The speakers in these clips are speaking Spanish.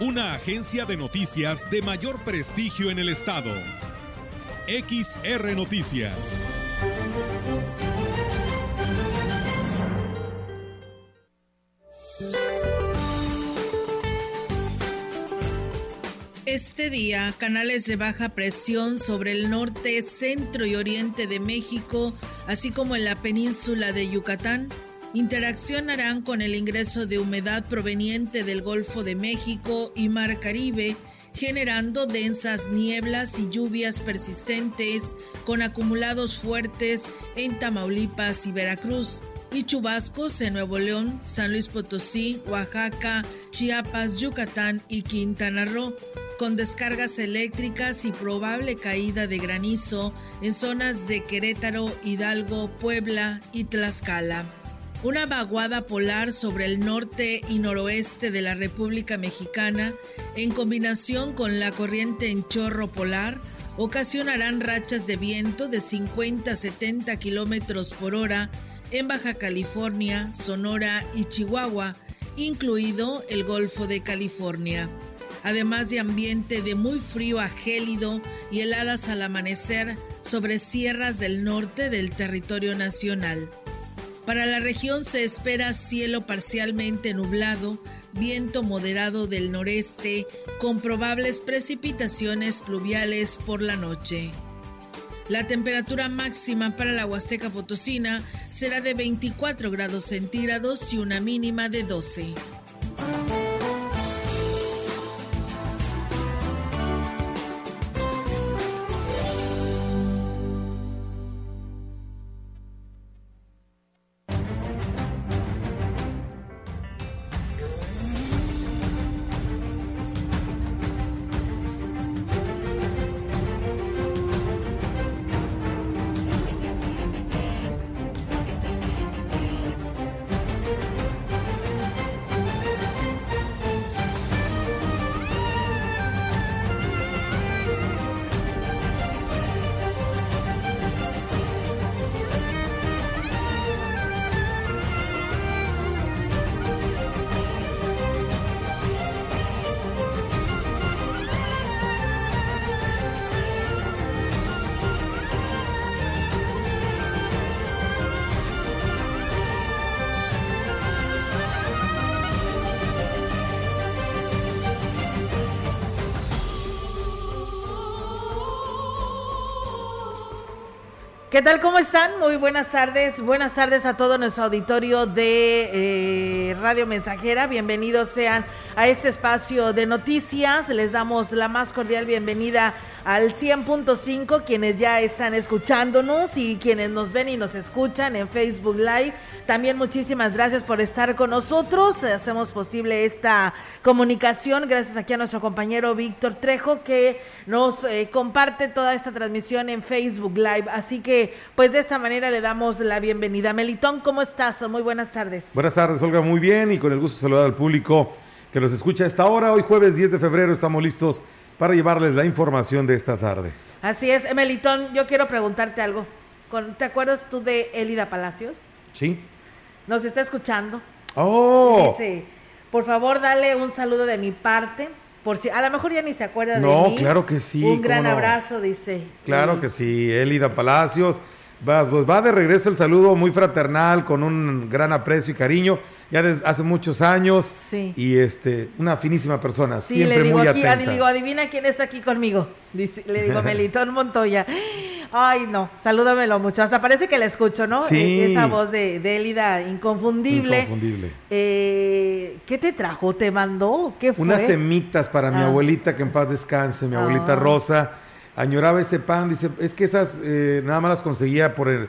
una agencia de noticias de mayor prestigio en el estado. XR Noticias. Este día, canales de baja presión sobre el norte, centro y oriente de México, así como en la península de Yucatán, interaccionarán con el ingreso de humedad proveniente del Golfo de México y Mar Caribe, generando densas nieblas y lluvias persistentes con acumulados fuertes en Tamaulipas y Veracruz y chubascos en Nuevo León, San Luis Potosí, Oaxaca, Chiapas, Yucatán y Quintana Roo, con descargas eléctricas y probable caída de granizo en zonas de Querétaro, Hidalgo, Puebla y Tlaxcala. Una vaguada polar sobre el norte y noroeste de la República Mexicana, en combinación con la corriente en chorro polar, ocasionarán rachas de viento de 50 a 70 kilómetros por hora en Baja California, Sonora y Chihuahua, incluido el Golfo de California. Además de ambiente de muy frío a gélido y heladas al amanecer sobre sierras del norte del territorio nacional. Para la región se espera cielo parcialmente nublado, viento moderado del noreste, con probables precipitaciones pluviales por la noche. La temperatura máxima para la Huasteca Potosina será de 24 grados centígrados y una mínima de 12. ¿Qué tal? ¿Cómo están? Muy buenas tardes. Buenas tardes a todo nuestro auditorio de eh, Radio Mensajera. Bienvenidos sean a este espacio de noticias. Les damos la más cordial bienvenida al 100.5, quienes ya están escuchándonos y quienes nos ven y nos escuchan en Facebook Live. También muchísimas gracias por estar con nosotros. Hacemos posible esta comunicación gracias aquí a nuestro compañero Víctor Trejo que nos eh, comparte toda esta transmisión en Facebook Live. Así que pues de esta manera le damos la bienvenida. Melitón, ¿cómo estás? Muy buenas tardes. Buenas tardes, Olga, muy bien y con el gusto de saludar al público que nos escucha a esta hora. Hoy jueves 10 de febrero estamos listos para llevarles la información de esta tarde. Así es, Melitón, yo quiero preguntarte algo. ¿Te acuerdas tú de Elida Palacios? Sí. Nos está escuchando. Oh. Dice, por favor, dale un saludo de mi parte. Por si, a lo mejor ya ni se acuerda de mí. No, claro que sí. Un gran abrazo, dice. Claro que sí, Elida Palacios. Va, pues va de regreso el saludo muy fraternal, con un gran aprecio y cariño ya desde hace muchos años. Sí. Y este, una finísima persona, sí, siempre le digo muy aquí, atenta. Le digo, adivina quién está aquí conmigo. Dice, le digo, Melitón Montoya. Ay, no, salúdamelo mucho. Hasta parece que le escucho, ¿no? Sí. Eh, Esa voz de, de Élida inconfundible. Inconfundible. Eh, ¿Qué te trajo? ¿Te mandó? ¿Qué fue? Unas semitas para mi Ah. abuelita, que en paz descanse, mi abuelita Ah. Rosa. Añoraba ese pan, dice, es que esas eh, nada más las conseguía por el,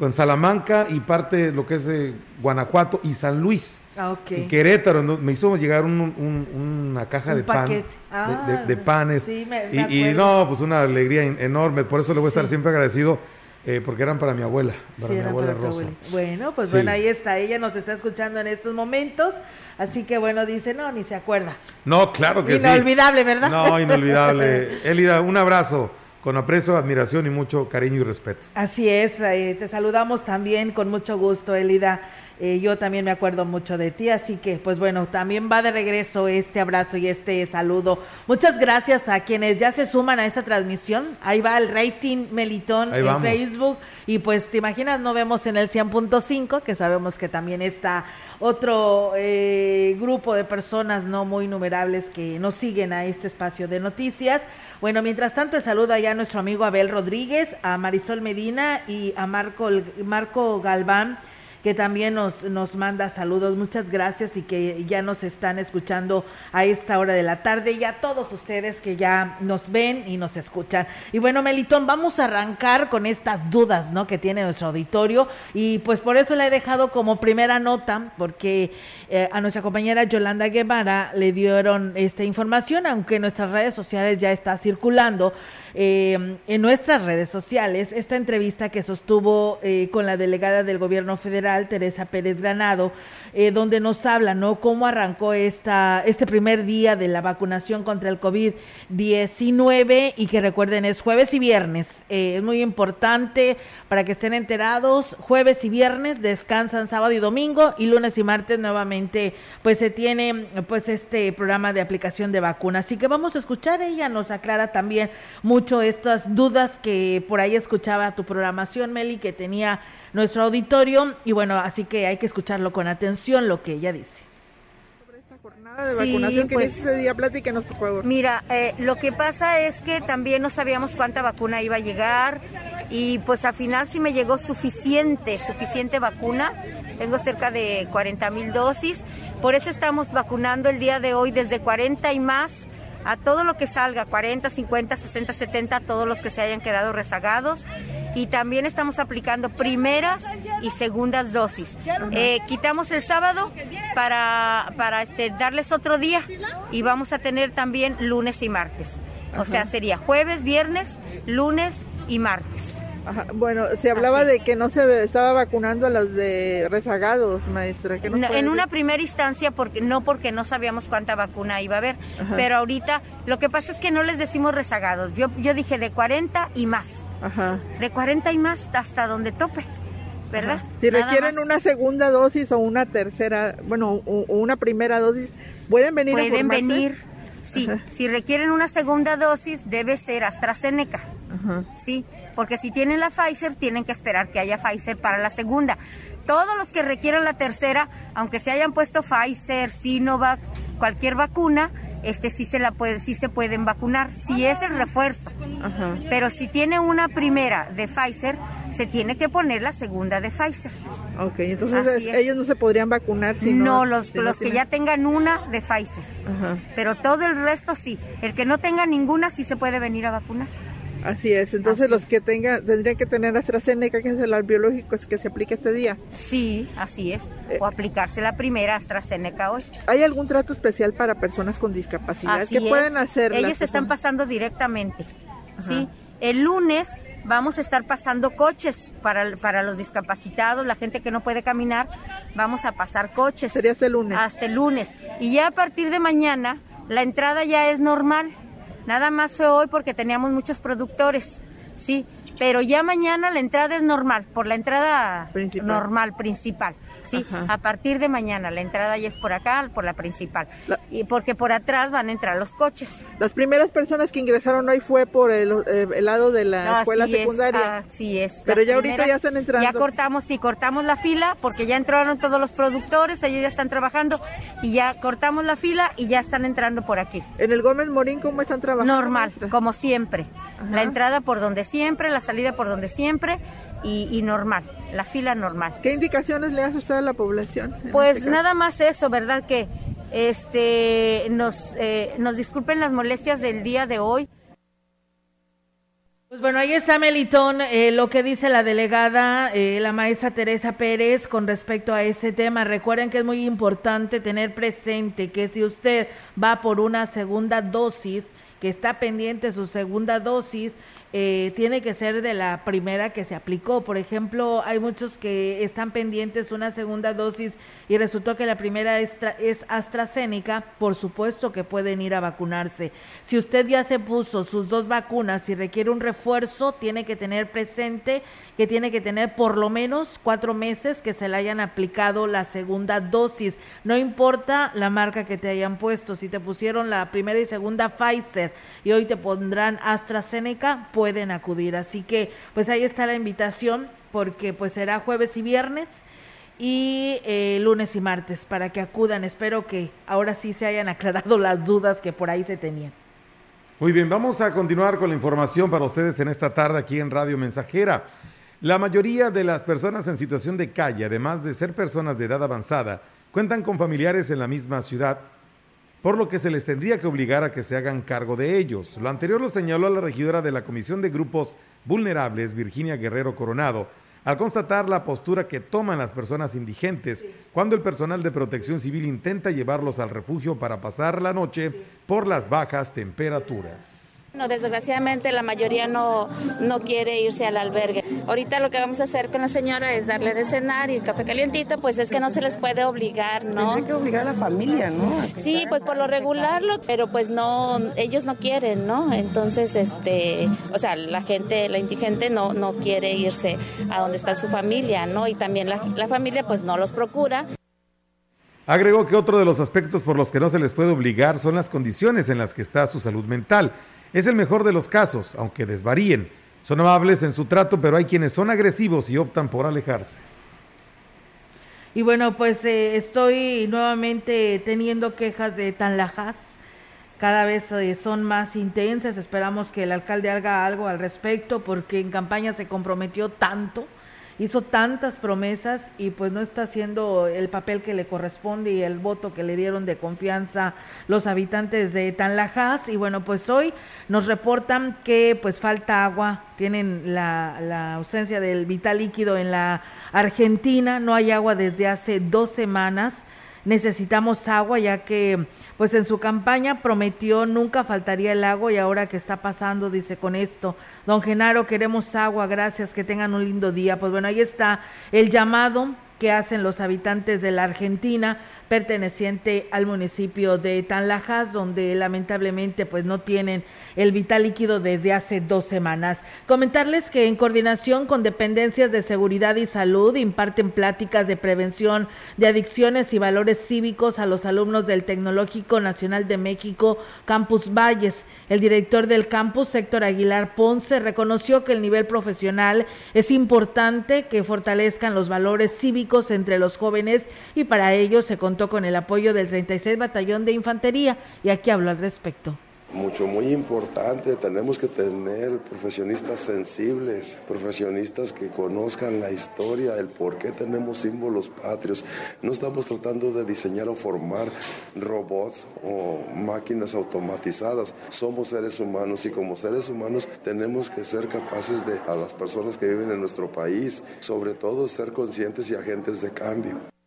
con Salamanca y parte de lo que es eh, Guanajuato y San Luis. Ah, ok. En Querétaro, me hizo llegar una caja de pan. de, ah, panes. Sí, me, y, no, pues una alegría enorme. Por eso le voy a estar siempre agradecido. Eh, porque eran para mi abuela, para mi abuela Rosa. Bueno, pues bueno, ahí está, ella nos está escuchando en estos momentos, así que bueno, dice, no, ni se acuerda. No, claro que sí. Inolvidable, ¿verdad? No, inolvidable. Elida, un abrazo con aprecio, admiración y mucho cariño y respeto. Así es, eh, te saludamos también con mucho gusto, Elida. Eh, yo también me acuerdo mucho de ti, así que pues bueno, también va de regreso este abrazo y este saludo. Muchas gracias a quienes ya se suman a esta transmisión. Ahí va el rating Melitón en Facebook y pues te imaginas, no vemos en el 100.5, que sabemos que también está otro eh, grupo de personas no muy numerables que nos siguen a este espacio de noticias. Bueno, mientras tanto, saludo ya a nuestro amigo Abel Rodríguez, a Marisol Medina y a Marco, Marco Galván que también nos, nos manda saludos. Muchas gracias y que ya nos están escuchando a esta hora de la tarde y a todos ustedes que ya nos ven y nos escuchan. Y bueno, Melitón, vamos a arrancar con estas dudas, ¿no? Que tiene nuestro auditorio y pues por eso le he dejado como primera nota, porque eh, a nuestra compañera Yolanda Guevara le dieron esta información, aunque nuestras redes sociales ya está circulando eh, en nuestras redes sociales esta entrevista que sostuvo eh, con la delegada del gobierno federal, Teresa Pérez Granado, eh, donde nos habla, ¿no? Cómo arrancó esta, este primer día de la vacunación contra el COVID-19 y que recuerden es jueves y viernes. es muy importante para que estén enterados. Jueves y viernes descansan sábado y domingo y lunes y martes nuevamente pues se tiene pues este programa de aplicación de vacunas. Así que vamos a escuchar, ella nos aclara también mucho estas dudas que por ahí escuchaba tu programación, Meli, que tenía nuestro auditorio. Y bueno, así que hay que escucharlo con atención lo que ella dice de vacunación que pues, ese día, platíquenos por favor. Mira, eh, lo que pasa es que también no sabíamos cuánta vacuna iba a llegar y pues al final sí me llegó suficiente, suficiente vacuna. Tengo cerca de 40 mil dosis, por eso estamos vacunando el día de hoy desde 40 y más a todo lo que salga, 40, 50, 60, 70, todos los que se hayan quedado rezagados. Y también estamos aplicando primeras y segundas dosis. Eh, quitamos el sábado para, para este, darles otro día y vamos a tener también lunes y martes. O sea, sería jueves, viernes, lunes y martes. Bueno, se hablaba de que no se estaba vacunando a los de rezagados, maestra. en una primera instancia, porque no porque no sabíamos cuánta vacuna iba a haber, pero ahorita lo que pasa es que no les decimos rezagados. Yo, yo dije de 40 y más. Ajá. De 40 y más hasta donde tope. ¿Verdad? Si requieren una segunda dosis o una tercera, bueno, o, una primera dosis, ¿pueden venir a Pueden venir, sí. Si requieren una segunda dosis, debe ser AstraZeneca. Ajá. Sí, porque si tienen la Pfizer, tienen que esperar que haya Pfizer para la segunda. Todos los que requieran la tercera, aunque se hayan puesto Pfizer, Sinovac, cualquier vacuna, este sí se la puede, sí se pueden vacunar, si es el refuerzo. Pero si tiene una primera de Pfizer, se tiene que poner la segunda de Pfizer. Ok, entonces ellos no se podrían vacunar si no. los, los que ya tengan una de Pfizer. Pero todo el resto sí. El que no tenga ninguna sí se puede venir a vacunar. Así es, entonces los que tengan, tendrían que tener AstraZeneca, que es el biológico que se aplica este día. Sí, así es, eh, o aplicarse la primera AstraZeneca hoy. ¿Hay algún trato especial para personas con discapacidad? ¿Qué pueden hacer? Ellos están pasando directamente, ¿sí? El lunes vamos a estar pasando coches para, para los discapacitados, la gente que no puede caminar, vamos a pasar coches. Sería hasta el lunes. Hasta el lunes. Y ya a partir de mañana, la entrada ya es normal Nada más fue hoy porque teníamos muchos productores, sí, pero ya mañana la entrada es normal, por la entrada normal, principal. Sí, a partir de mañana la entrada ya es por acá, por la principal. y porque por atrás van a entrar los coches. Las primeras personas que ingresaron hoy fue por el, eh, lado de la escuela secundaria. así es. Pero ya ahorita ya están entrando. Ya cortamos, sí, cortamos la fila porque ya entraron todos los productores, ellos ya están trabajando y ya cortamos la fila y ya están entrando por aquí. ¿En el Gómez Morín cómo están trabajando? Normal, como siempre. La entrada por donde siempre, la salida por donde siempre y, normal, la fila normal. ¿Qué indicaciones le hace usted a la población? Pues este nada más eso, ¿verdad? Que este nos, eh, nos disculpen las molestias del día de hoy. Pues Bueno, ahí está Melitón, eh, lo que dice la delegada, eh, la maestra Teresa Pérez, con respecto a ese tema. Recuerden que es muy importante tener presente que si usted va por una segunda dosis, que está pendiente su segunda dosis, eh, tiene que ser de la primera que se aplicó. Por ejemplo, hay muchos que están pendientes una segunda dosis y resultó que la primera es, es AstraZeneca, por supuesto que pueden ir a vacunarse. Si usted ya se puso sus dos vacunas y requiere un refuerzo, tiene que tener presente que tiene que tener por lo menos cuatro meses que se le hayan aplicado la segunda dosis. No importa la marca que te hayan puesto, si te pusieron la primera y segunda Pfizer y hoy te pondrán AstraZeneca, pueden acudir. Así que pues ahí está la invitación porque pues será jueves y viernes y eh, lunes y martes para que acudan. Espero que ahora sí se hayan aclarado las dudas que por ahí se tenían. Muy bien, vamos a continuar con la información para ustedes en esta tarde aquí en Radio Mensajera. La mayoría de las personas en situación de calle, además de ser personas de edad avanzada, cuentan con familiares en la misma ciudad, por lo que se les tendría que obligar a que se hagan cargo de ellos. Lo anterior lo señaló la regidora de la Comisión de Grupos Vulnerables, Virginia Guerrero Coronado, al constatar la postura que toman las personas indigentes cuando el personal de protección civil intenta llevarlos al refugio para pasar la noche por las bajas temperaturas. No, desgraciadamente la mayoría no, no quiere irse al albergue. Ahorita lo que vamos a hacer con la señora es darle de cenar y el café calientito, pues es que no se les puede obligar, ¿no? Hay que obligar a la familia, ¿no? Sí, pues por lo regular, pero pues no, ellos no quieren, ¿no? Entonces, este, o sea, la gente, la indigente no, no quiere irse a donde está su familia, ¿no? Y también la, la familia pues no los procura. Agregó que otro de los aspectos por los que no se les puede obligar son las condiciones en las que está su salud mental es el mejor de los casos, aunque desvaríen. Son amables en su trato, pero hay quienes son agresivos y optan por alejarse. Y bueno, pues eh, estoy nuevamente teniendo quejas de Tanlajas. Cada vez eh, son más intensas. Esperamos que el alcalde haga algo al respecto porque en campaña se comprometió tanto hizo tantas promesas y pues no está haciendo el papel que le corresponde y el voto que le dieron de confianza los habitantes de Tanlajas. Y bueno, pues hoy nos reportan que pues falta agua, tienen la, la ausencia del vital líquido en la Argentina, no hay agua desde hace dos semanas necesitamos agua, ya que pues en su campaña prometió nunca faltaría el agua y ahora que está pasando, dice con esto, don Genaro, queremos agua, gracias, que tengan un lindo día. Pues bueno, ahí está el llamado que hacen los habitantes de la Argentina perteneciente al municipio de Tanlajas, donde lamentablemente pues no tienen el vital líquido desde hace dos semanas. Comentarles que en coordinación con dependencias de seguridad y salud imparten pláticas de prevención de adicciones y valores cívicos a los alumnos del Tecnológico Nacional de México, Campus Valles. El director del campus, Héctor Aguilar Ponce, reconoció que el nivel profesional es importante que fortalezcan los valores cívicos entre los jóvenes y para ello se contó con el apoyo del 36 Batallón de Infantería. Y aquí hablo al respecto mucho, muy importante. Tenemos que tener profesionistas sensibles, profesionistas que conozcan la historia, el por qué tenemos símbolos patrios. No estamos tratando de diseñar o formar robots o máquinas automatizadas. Somos seres humanos y como seres humanos tenemos que ser capaces de, a las personas que viven en nuestro país, sobre todo ser conscientes y agentes de cambio.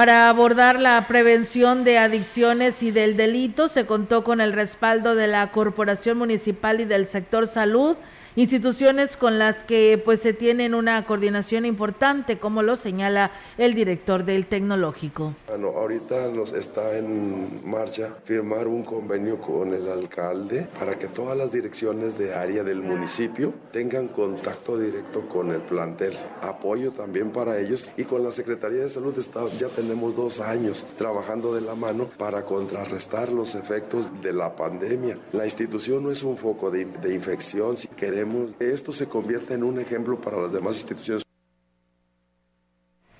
Para abordar la prevención de adicciones y del delito, se contó con el respaldo de la Corporación Municipal y del sector salud instituciones con las que pues se tienen una coordinación importante, como lo señala el director del tecnológico. Bueno, ahorita nos está en marcha firmar un convenio con el alcalde para que todas las direcciones de área del municipio tengan contacto directo con el plantel, apoyo también para ellos y con la Secretaría de Salud está, ya tenemos dos años trabajando de la mano para contrarrestar los efectos de la pandemia. La institución no es un foco de, de infección, si queremos que esto se convierta en un ejemplo para las demás instituciones.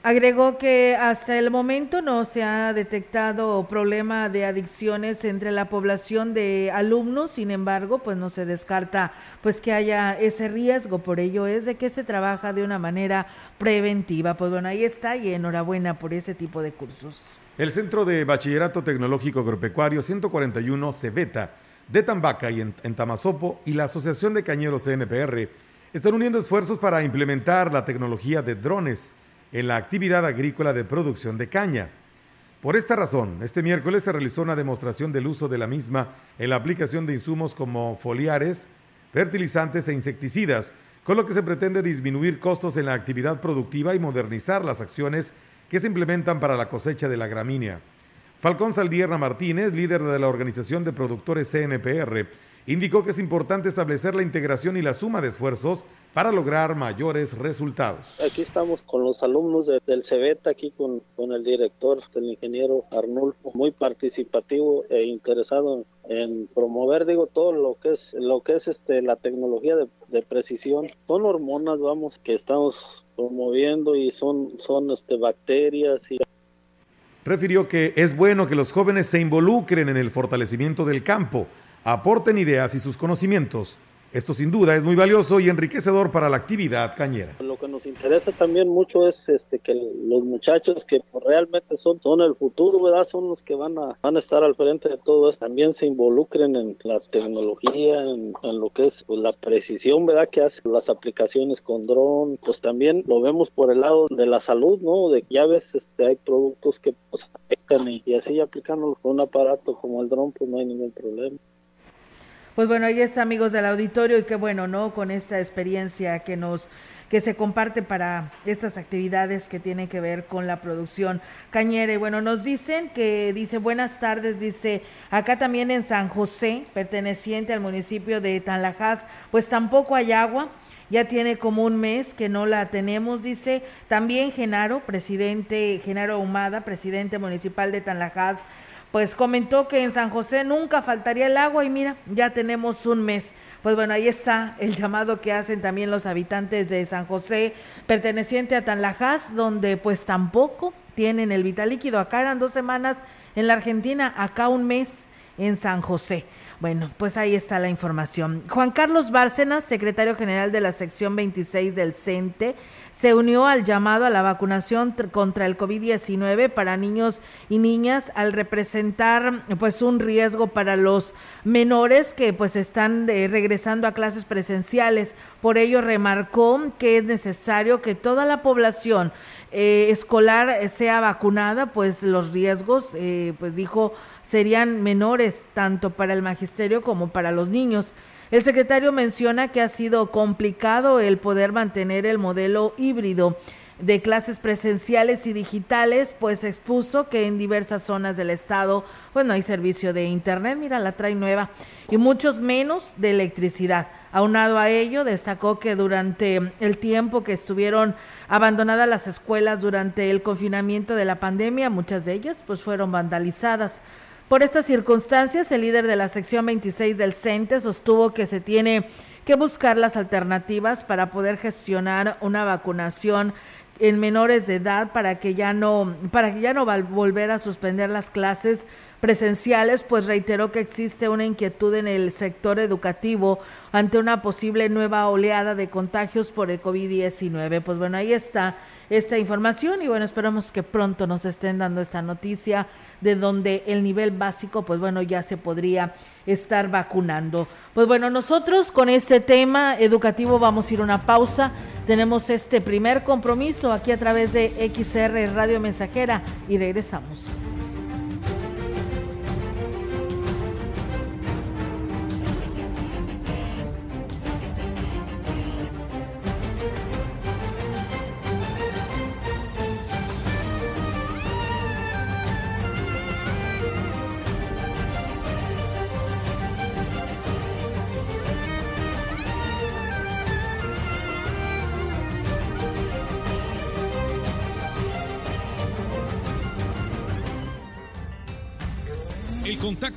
Agregó que hasta el momento no se ha detectado problema de adicciones entre la población de alumnos, sin embargo, pues no se descarta pues que haya ese riesgo, por ello es de que se trabaja de una manera preventiva. Pues bueno, ahí está y enhorabuena por ese tipo de cursos. El Centro de Bachillerato Tecnológico Agropecuario 141 Cebeta de Tambaca y en, en Tamazopo y la Asociación de Cañeros CNPR están uniendo esfuerzos para implementar la tecnología de drones en la actividad agrícola de producción de caña. Por esta razón, este miércoles se realizó una demostración del uso de la misma en la aplicación de insumos como foliares, fertilizantes e insecticidas, con lo que se pretende disminuir costos en la actividad productiva y modernizar las acciones que se implementan para la cosecha de la gramínea. Falcón Saldierra Martínez, líder de la Organización de Productores CNPR, indicó que es importante establecer la integración y la suma de esfuerzos para lograr mayores resultados. Aquí estamos con los alumnos del CEBET, aquí con, con el director, el ingeniero Arnulfo, muy participativo e interesado en promover, digo, todo lo que es lo que es este la tecnología de, de precisión. Son hormonas, vamos, que estamos promoviendo y son, son este, bacterias y refirió que es bueno que los jóvenes se involucren en el fortalecimiento del campo, aporten ideas y sus conocimientos esto sin duda es muy valioso y enriquecedor para la actividad cañera. Lo que nos interesa también mucho es este que los muchachos que realmente son, son el futuro, ¿verdad? Son los que van a, van a estar al frente de todo esto. También se involucren en la tecnología, en, lo que es pues, la precisión, ¿verdad? Que hacen las aplicaciones con dron. Pues también lo vemos por el lado de la salud, ¿no? De que ya ves, este, hay productos que pues, afectan y, y así aplicándolos con un aparato como el dron, pues no hay ningún problema. Pues bueno, ahí está amigos del auditorio y qué bueno, ¿no? Con esta experiencia que nos que se comparte para estas actividades que tienen que ver con la producción cañera. Y bueno, nos dicen que dice buenas tardes, dice acá también en San José, perteneciente al municipio de Tanlajas, pues tampoco hay agua. Ya tiene como un mes que no la tenemos, dice también Genaro, presidente, Genaro Humada, presidente municipal de Tanlajas, pues comentó que en San José nunca faltaría el agua y mira, ya tenemos un mes. Pues bueno, ahí está el llamado que hacen también los habitantes de San José, perteneciente a Tanlajas, donde pues tampoco tienen el vital líquido. Acá eran dos semanas en la Argentina, acá un mes en San José. Bueno, pues ahí está la información. Juan Carlos Bárcenas, secretario general de la sección 26 del CENTE, se unió al llamado a la vacunación contra el COVID-19 para niños y niñas al representar pues un riesgo para los menores que pues están eh, regresando a clases presenciales. Por ello remarcó que es necesario que toda la población eh, escolar sea vacunada, pues los riesgos, eh, pues dijo, serían menores tanto para el magisterio como para los niños. El secretario menciona que ha sido complicado el poder mantener el modelo híbrido de clases presenciales y digitales, pues expuso que en diversas zonas del estado pues no hay servicio de internet, mira, la trae nueva, y muchos menos de electricidad. Aunado a ello, destacó que durante el tiempo que estuvieron abandonadas las escuelas durante el confinamiento de la pandemia, muchas de ellas pues fueron vandalizadas. Por estas circunstancias, el líder de la sección 26 del CENTE sostuvo que se tiene que buscar las alternativas para poder gestionar una vacunación en menores de edad para que ya no para que ya no a volver a suspender las clases presenciales, pues reiteró que existe una inquietud en el sector educativo ante una posible nueva oleada de contagios por el COVID-19. Pues bueno, ahí está esta información y bueno, esperamos que pronto nos estén dando esta noticia de donde el nivel básico, pues bueno, ya se podría estar vacunando. Pues bueno, nosotros con este tema educativo vamos a ir a una pausa. Tenemos este primer compromiso aquí a través de XR Radio Mensajera y regresamos.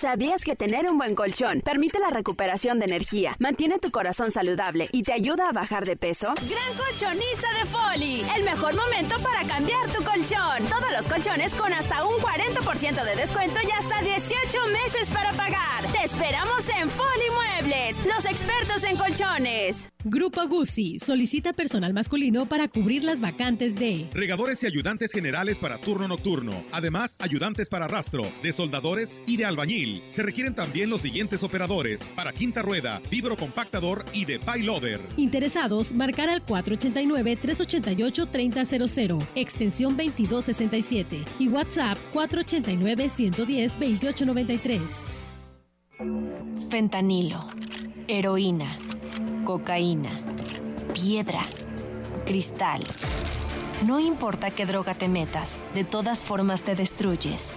¿Sabías que tener un buen colchón permite la recuperación de energía, mantiene tu corazón saludable y te ayuda a bajar de peso? Gran colchonista de Foli, el mejor momento para cambiar tu colchón. Todos los colchones con hasta un 40% de descuento y hasta 18 meses para pagar. Te esperamos en Foli Muebles, los expertos en colchones. Grupo Guzzi solicita personal masculino para cubrir las vacantes de regadores y ayudantes generales para turno nocturno, además ayudantes para rastro, de soldadores y de albañil. Se requieren también los siguientes operadores para quinta rueda, vibro compactador y de payloader. Interesados, marcar al 489-388-3000, extensión 2267 y WhatsApp 489-110-2893. Fentanilo, heroína cocaína, piedra, cristal. No importa qué droga te metas, de todas formas te destruyes.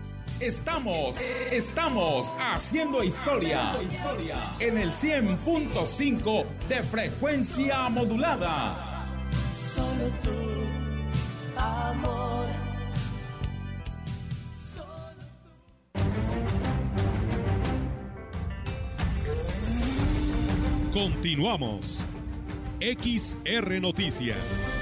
estamos, estamos haciendo historia en el 100.5 de frecuencia modulada. Solo tú, amor. Continuamos. XR Noticias.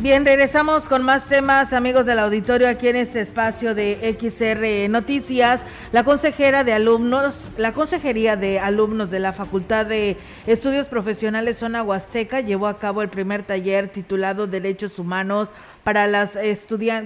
Bien, regresamos con más temas, amigos del auditorio, aquí en este espacio de XR Noticias. La consejera de alumnos, la Consejería de Alumnos de la Facultad de Estudios Profesionales Zona Huasteca llevó a cabo el primer taller titulado Derechos Humanos para, las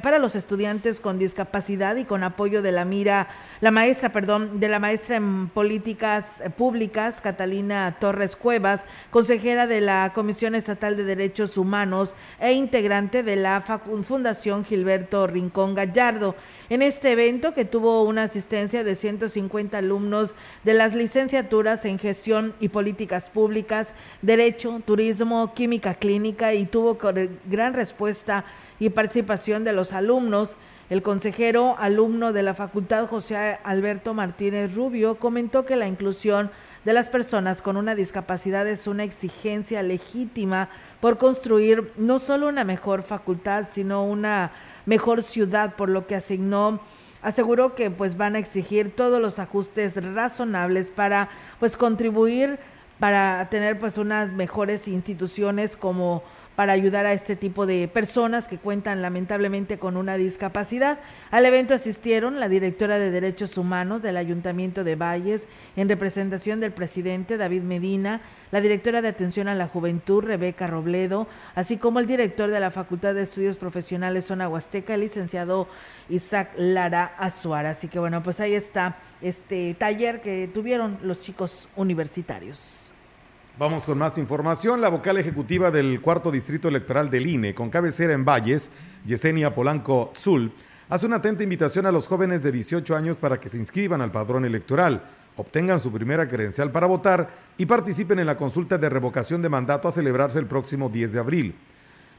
para los estudiantes con discapacidad y con apoyo de la mira, la maestra, perdón, de la maestra en políticas públicas, Catalina Torres Cuevas, consejera de la Comisión Estatal de Derechos Humanos e integrante de la Fundación Gilberto Rincón Gallardo. En este evento, que tuvo una asistencia de 150 alumnos de las licenciaturas en Gestión y Políticas Públicas, Derecho, Turismo, Química Clínica y tuvo gran respuesta y participación de los alumnos. El consejero alumno de la Facultad José Alberto Martínez Rubio comentó que la inclusión de las personas con una discapacidad es una exigencia legítima por construir no solo una mejor facultad, sino una mejor ciudad, por lo que asignó aseguró que pues van a exigir todos los ajustes razonables para pues contribuir para tener pues unas mejores instituciones como para ayudar a este tipo de personas que cuentan lamentablemente con una discapacidad. Al evento asistieron la directora de Derechos Humanos del Ayuntamiento de Valles, en representación del presidente David Medina, la directora de Atención a la Juventud, Rebeca Robledo, así como el director de la Facultad de Estudios Profesionales Zona Huasteca, el licenciado Isaac Lara Azuara. Así que bueno, pues ahí está este taller que tuvieron los chicos universitarios. Vamos con más información. La vocal ejecutiva del cuarto distrito electoral del INE, con cabecera en Valles, Yesenia Polanco Zul, hace una atenta invitación a los jóvenes de 18 años para que se inscriban al padrón electoral, obtengan su primera credencial para votar y participen en la consulta de revocación de mandato a celebrarse el próximo 10 de abril.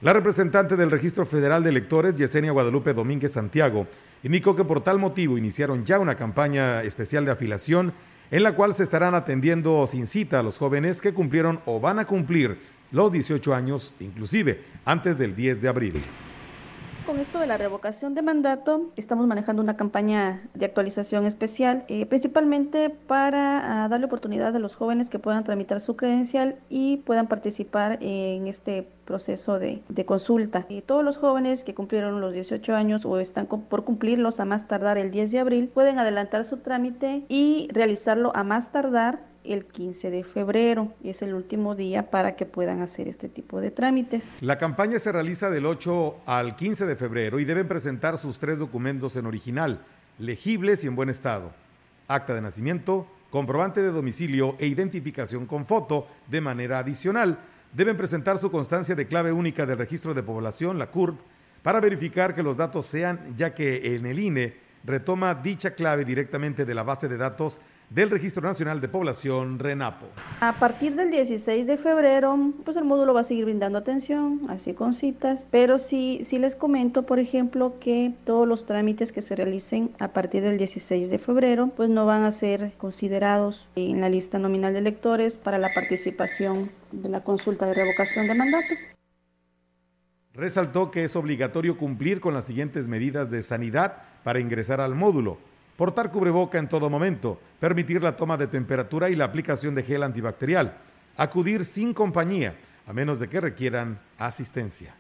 La representante del Registro Federal de Electores, Yesenia Guadalupe Domínguez Santiago, indicó que por tal motivo iniciaron ya una campaña especial de afilación en la cual se estarán atendiendo sin cita a los jóvenes que cumplieron o van a cumplir los 18 años, inclusive antes del 10 de abril. Con esto de la revocación de mandato, estamos manejando una campaña de actualización especial, eh, principalmente para ah, darle oportunidad a los jóvenes que puedan tramitar su credencial y puedan participar en este proceso de, consulta. Y todos los jóvenes que cumplieron los 18 años o están por cumplirlos a más tardar el 10 de abril pueden adelantar su trámite y realizarlo a más tardar el 15 de febrero y es el último día para que puedan hacer este tipo de trámites. La campaña se realiza del 8 al 15 de febrero y deben presentar sus tres documentos en original, legibles y en buen estado. Acta de nacimiento, comprobante de domicilio e identificación con foto de manera adicional. Deben presentar su constancia de clave única del registro de población, la CURP, para verificar que los datos sean, ya que en el INE retoma dicha clave directamente de la base de datos del Registro Nacional de Población, RENAPO. A partir del 16 de febrero, pues el módulo va a seguir brindando atención, así con citas, pero sí, sí les comento, por ejemplo, que todos los trámites que se realicen a partir del 16 de febrero, pues no van a ser considerados en la lista nominal de electores para la participación de la consulta de revocación de mandato. Resaltó que es obligatorio cumplir con las siguientes medidas de sanidad para ingresar al módulo portar cubreboca en todo momento, permitir la toma de temperatura y la aplicación de gel antibacterial, acudir sin compañía, a menos de que requieran asistencia.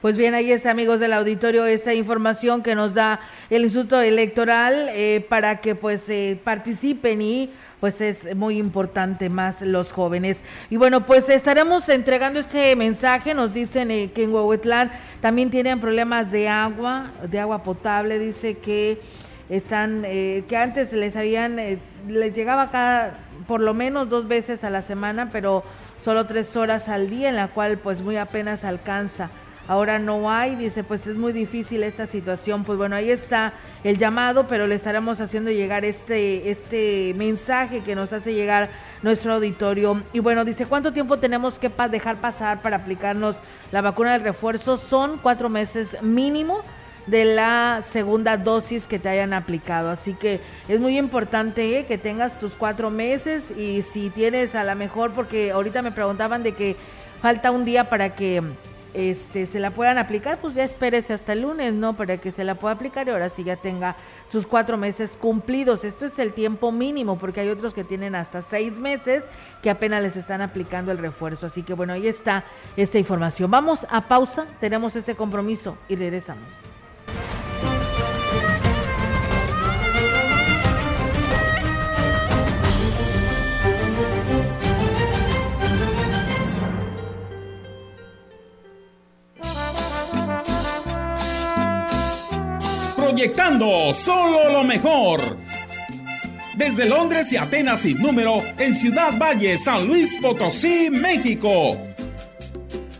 Pues bien, ahí está, amigos del auditorio, esta información que nos da el Instituto Electoral eh, para que pues eh, participen y pues es muy importante más los jóvenes. Y bueno, pues estaremos entregando este mensaje, nos dicen eh, que en Huehuetlán también tienen problemas de agua, de agua potable, dice que están, eh, que antes les habían, eh, les llegaba cada, por lo menos dos veces a la semana, pero solo tres horas al día, en la cual pues muy apenas alcanza. Ahora no hay, dice, pues es muy difícil esta situación. Pues bueno, ahí está el llamado, pero le estaremos haciendo llegar este, este mensaje que nos hace llegar nuestro auditorio. Y bueno, dice, ¿cuánto tiempo tenemos que dejar pasar para aplicarnos la vacuna de refuerzo? Son cuatro meses mínimo de la segunda dosis que te hayan aplicado. Así que es muy importante ¿eh? que tengas tus cuatro meses y si tienes a la mejor, porque ahorita me preguntaban de que falta un día para que este se la puedan aplicar, pues ya espérese hasta el lunes, ¿no? Para que se la pueda aplicar y ahora sí ya tenga sus cuatro meses cumplidos. Esto es el tiempo mínimo, porque hay otros que tienen hasta seis meses que apenas les están aplicando el refuerzo. Así que bueno, ahí está esta información. Vamos a pausa, tenemos este compromiso y regresamos. Proyectando solo lo mejor. Desde Londres y Atenas sin número, en Ciudad Valle, San Luis Potosí, México.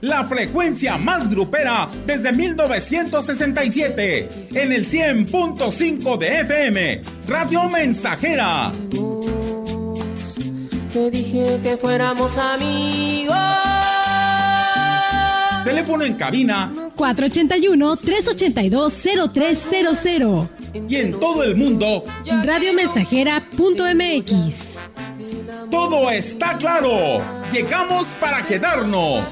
La frecuencia más grupera desde 1967, en el 100.5 de FM, Radio Mensajera. Te dije que fuéramos amigos. Teléfono en cabina 481-382-0300. Y en todo el mundo, radiomensajera.mx. Todo está claro. Llegamos para quedarnos.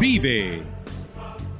Vive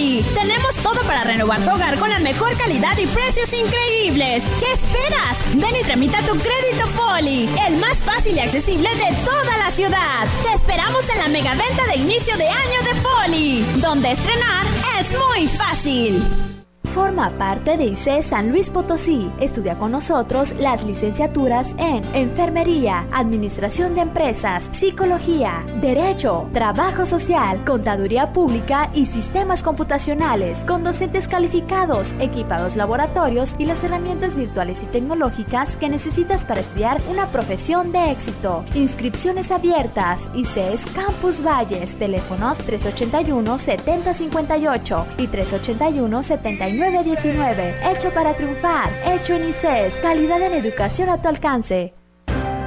Tenemos todo para renovar tu hogar con la mejor calidad y precios increíbles. ¿Qué esperas? Ven y tramita tu crédito Foli, el más fácil y accesible de toda la ciudad. Te esperamos en la mega venta de inicio de año de Foli, donde estrenar es muy fácil. Forma parte de ICE San Luis Potosí. Estudia con nosotros las licenciaturas en Enfermería, Administración de Empresas, Psicología, Derecho, Trabajo Social, Contaduría Pública y Sistemas Computacionales, con docentes calificados, equipados laboratorios y las herramientas virtuales y tecnológicas que necesitas para estudiar una profesión de éxito. Inscripciones abiertas. ICES Campus Valles. Teléfonos 381 7058 y 381 79 919. Hecho para triunfar. Hecho en ICES. Calidad en educación a tu alcance.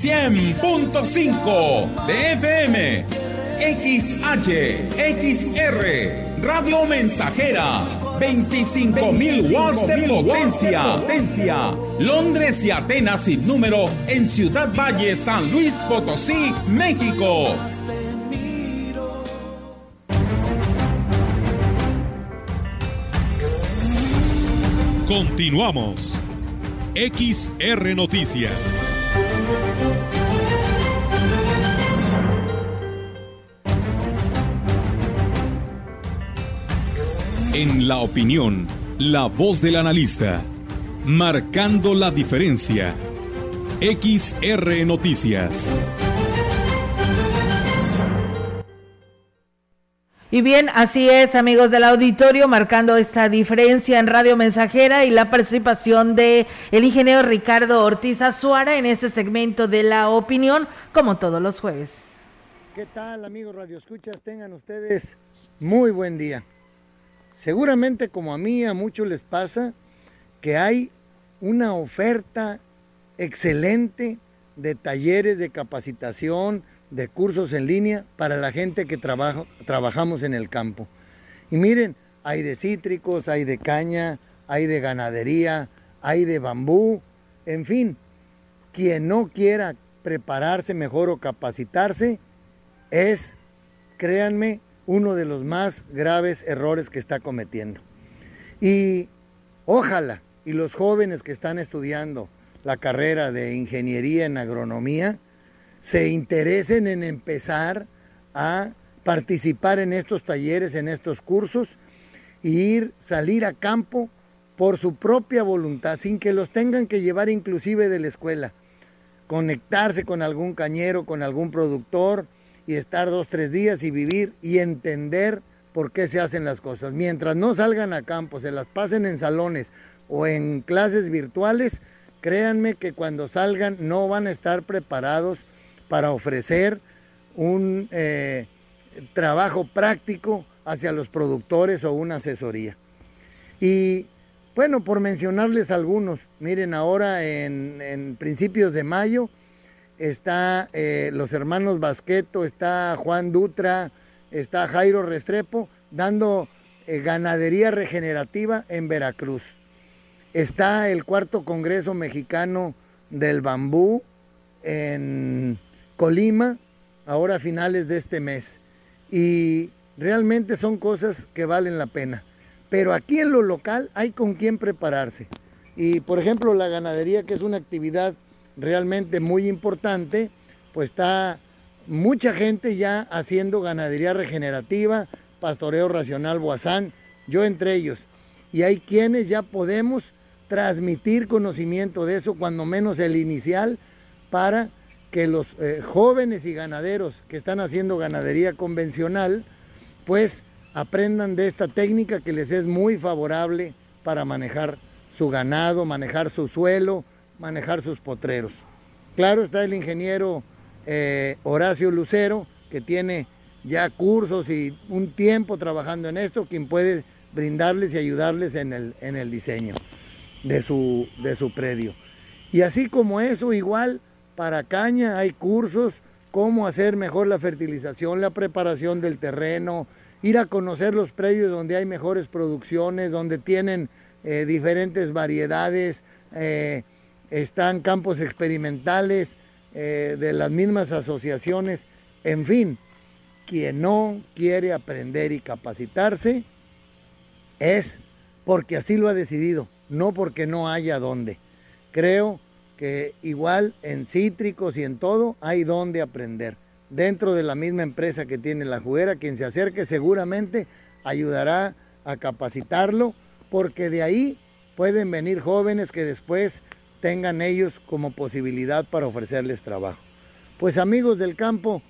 100.5 de FM, XH, XR, Radio Mensajera, 25.000 watts de potencia. potencia. Londres y Atenas sin número en Ciudad Valle, San Luis Potosí, México. Continuamos. XR Noticias. En la opinión, la voz del analista, marcando la diferencia. XR Noticias. Y bien, así es, amigos del auditorio, marcando esta diferencia en Radio Mensajera y la participación de el ingeniero Ricardo Ortiz Azuara en este segmento de la opinión, como todos los jueves. ¿Qué tal, amigos Radio Escuchas? Tengan ustedes muy buen día. Seguramente como a mí, a muchos les pasa, que hay una oferta excelente de talleres de capacitación, de cursos en línea para la gente que trabaja, trabajamos en el campo. Y miren, hay de cítricos, hay de caña, hay de ganadería, hay de bambú, en fin, quien no quiera prepararse mejor o capacitarse es, créanme, uno de los más graves errores que está cometiendo. Y ojalá, y los jóvenes que están estudiando la carrera de ingeniería en agronomía, se interesen en empezar a participar en estos talleres, en estos cursos, e ir, salir a campo por su propia voluntad, sin que los tengan que llevar inclusive de la escuela. Conectarse con algún cañero, con algún productor y estar dos, tres días y vivir y entender por qué se hacen las cosas. Mientras no salgan a campo, se las pasen en salones o en clases virtuales, créanme que cuando salgan no van a estar preparados para ofrecer un eh, trabajo práctico hacia los productores o una asesoría. Y bueno, por mencionarles algunos, miren, ahora en, principios de mayo está eh, los hermanos Basqueto, está Juan Dutra, está Jairo Restrepo, dando eh, ganadería regenerativa en Veracruz. Está el cuarto Congreso Mexicano del Bambú en Colima, ahora a finales de este mes. Y realmente son cosas que valen la pena. Pero aquí en lo local hay con quién prepararse. Y por ejemplo la ganadería, que es una actividad realmente muy importante, pues está mucha gente ya haciendo ganadería regenerativa, pastoreo racional boazán, yo entre ellos. Y hay quienes ya podemos transmitir conocimiento de eso, cuando menos el inicial, para que los eh, jóvenes y ganaderos que están haciendo ganadería convencional, pues aprendan de esta técnica que les es muy favorable para manejar su ganado, manejar su suelo, manejar sus potreros. Claro está el ingeniero eh, Horacio Lucero, que tiene ya cursos y un tiempo trabajando en esto, quien puede brindarles y ayudarles en el, en el diseño de su, de su predio. Y así como eso, igual para caña hay cursos, cómo hacer mejor la fertilización, la preparación del terreno, ir a conocer los predios donde hay mejores producciones, donde tienen eh, diferentes variedades, eh, están campos experimentales eh, de las mismas asociaciones, en fin, quien no quiere aprender y capacitarse es porque así lo ha decidido, no porque no haya dónde. Creo que igual en cítricos y en todo hay donde aprender. Dentro de la misma empresa que tiene la juguera, quien se acerque seguramente ayudará a capacitarlo, porque de ahí pueden venir jóvenes que después tengan ellos como posibilidad para ofrecerles trabajo. Pues amigos del campo,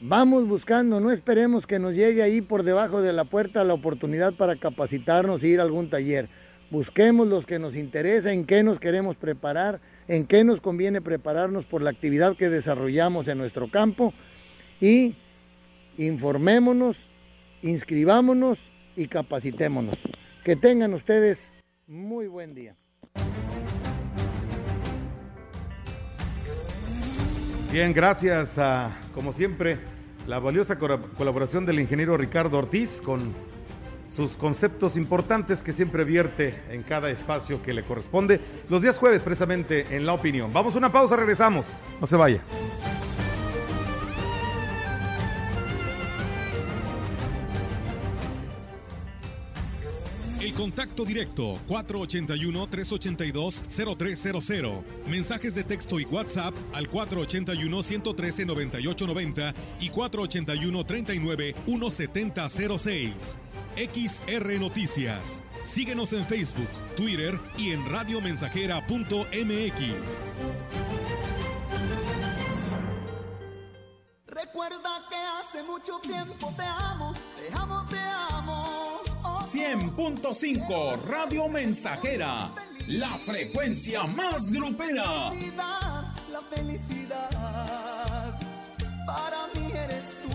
vamos buscando, no esperemos que nos llegue ahí por debajo de la puerta la oportunidad para capacitarnos e ir a algún taller. Busquemos los que nos interesa, en qué nos queremos preparar en qué nos conviene prepararnos por la actividad que desarrollamos en nuestro campo y informémonos, inscribámonos y capacitémonos. Que tengan ustedes muy buen día. Bien, gracias a, como siempre, la valiosa colaboración del ingeniero Ricardo Ortiz con sus conceptos importantes que siempre vierte en cada espacio que le corresponde. Los días jueves, precisamente, en La Opinión. Vamos a una pausa, regresamos. No se vaya. Contacto directo 481-382-0300. Mensajes de texto y WhatsApp al 481-113-9890 y 481-39-1706. XR Noticias. Síguenos en Facebook, Twitter y en radiomensajera.mx. Recuerda que hace mucho tiempo te amo, te amo, te amo. 100.5 Radio Mensajera, la frecuencia más grupera. La felicidad, para mí eres tú.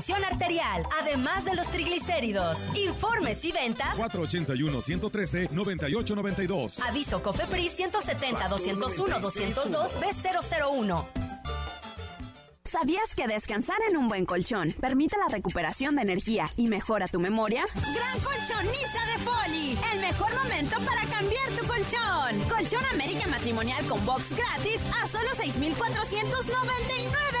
arterial, además de los triglicéridos. Informes y ventas 481-113-9892. Aviso COFEPRIS 170-201-202 B001. ¿Sabías que descansar en un buen colchón permite la recuperación de energía y mejora tu memoria? Gran colchonista de Foli, el mejor momento para cambiar tu colchón. Colchón América Matrimonial con box gratis a solo 6,499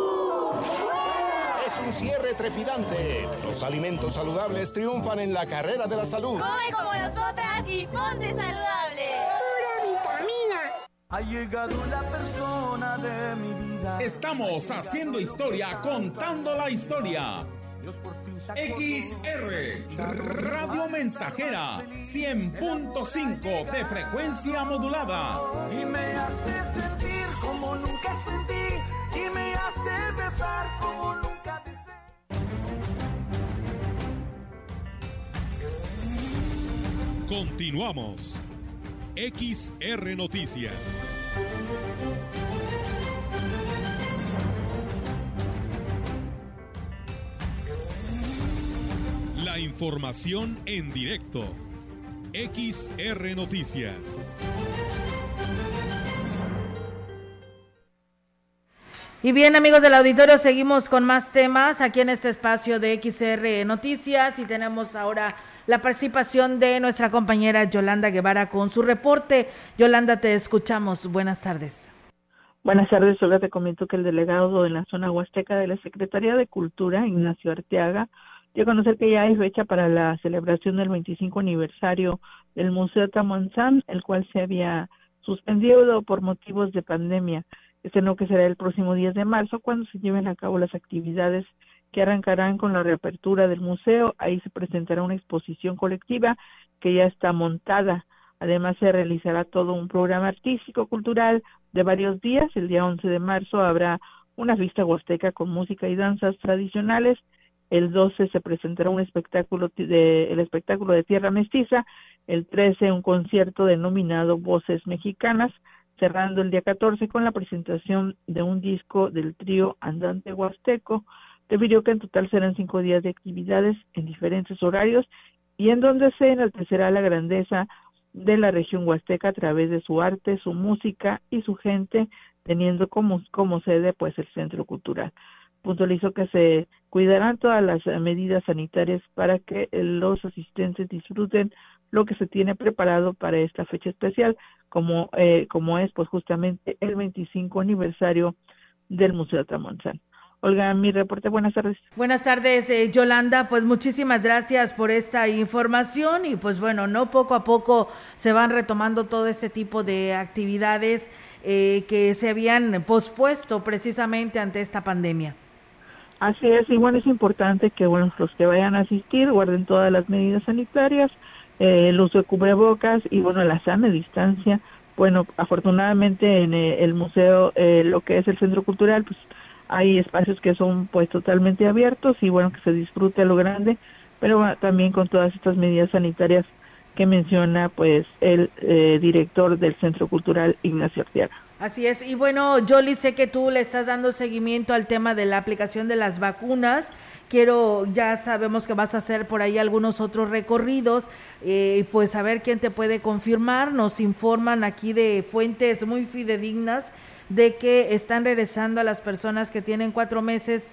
Es un cierre trepidante. Los alimentos saludables triunfan en la carrera de la salud. Come como nosotras y ponte saludable. Ha llegado la persona de mi vida. Estamos haciendo historia, contando la historia. XR Radio Mensajera 100.5 de frecuencia modulada. Y me hace sentir como nunca sentí. Y me hace besar como nunca Continuamos. XR Noticias. La información en directo. XR Noticias. Y bien, amigos del auditorio, seguimos con más temas aquí en este espacio de XR Noticias y tenemos ahora la participación de nuestra compañera Yolanda Guevara con su reporte. Yolanda, te escuchamos. Buenas tardes. Buenas tardes, solo te comento que el delegado de la zona huasteca de la Secretaría de Cultura, Ignacio Arteaga, dio a conocer que ya hay fecha para la celebración del 25 aniversario del Museo Tamonzán, el cual se había suspendido por motivos de pandemia. Este no que será el próximo 10 de marzo cuando se lleven a cabo las actividades que arrancarán con la reapertura del museo. Ahí se presentará una exposición colectiva que ya está montada. Además se realizará todo un programa artístico cultural de varios días. El día 11 de marzo habrá una fiesta huasteca con música y danzas tradicionales. El 12 se presentará un espectáculo de, el espectáculo de Tierra Mestiza. El 13 un concierto denominado Voces Mexicanas cerrando el día 14 con la presentación de un disco del trío Andante Huasteco. Refirió que en total serán cinco días de actividades en diferentes horarios y en donde se enaltecerá la grandeza de la región huasteca a través de su arte, su música y su gente, teniendo como, como sede pues el centro cultural. Puntualizó que se cuidarán todas las medidas sanitarias para que los asistentes disfruten lo que se tiene preparado para esta fecha especial, como, eh, como es pues justamente el 25 aniversario del Museo Tramontzán. Olga, mi reporte, buenas tardes. Buenas tardes, eh, Yolanda, pues muchísimas gracias por esta información y pues bueno, no poco a poco se van retomando todo este tipo de actividades eh, que se habían pospuesto precisamente ante esta pandemia. Así es, y bueno, es importante que bueno, los que vayan a asistir guarden todas las medidas sanitarias, eh, el uso de cubrebocas y bueno, la sana distancia. Bueno, afortunadamente en eh, el museo, eh, lo que es el centro cultural, pues hay espacios que son pues totalmente abiertos y bueno, que se disfrute a lo grande, pero también con todas estas medidas sanitarias que menciona pues el director del Centro Cultural Ignacio Arteaga. Así es, y bueno, Jolly, sé que tú le estás dando seguimiento al tema de la aplicación de las vacunas quiero, ya sabemos que vas a hacer por ahí algunos otros recorridos, eh, pues a ver quién te puede confirmar. Nos informan aquí de fuentes muy fidedignas de que están regresando a las personas que tienen cuatro meses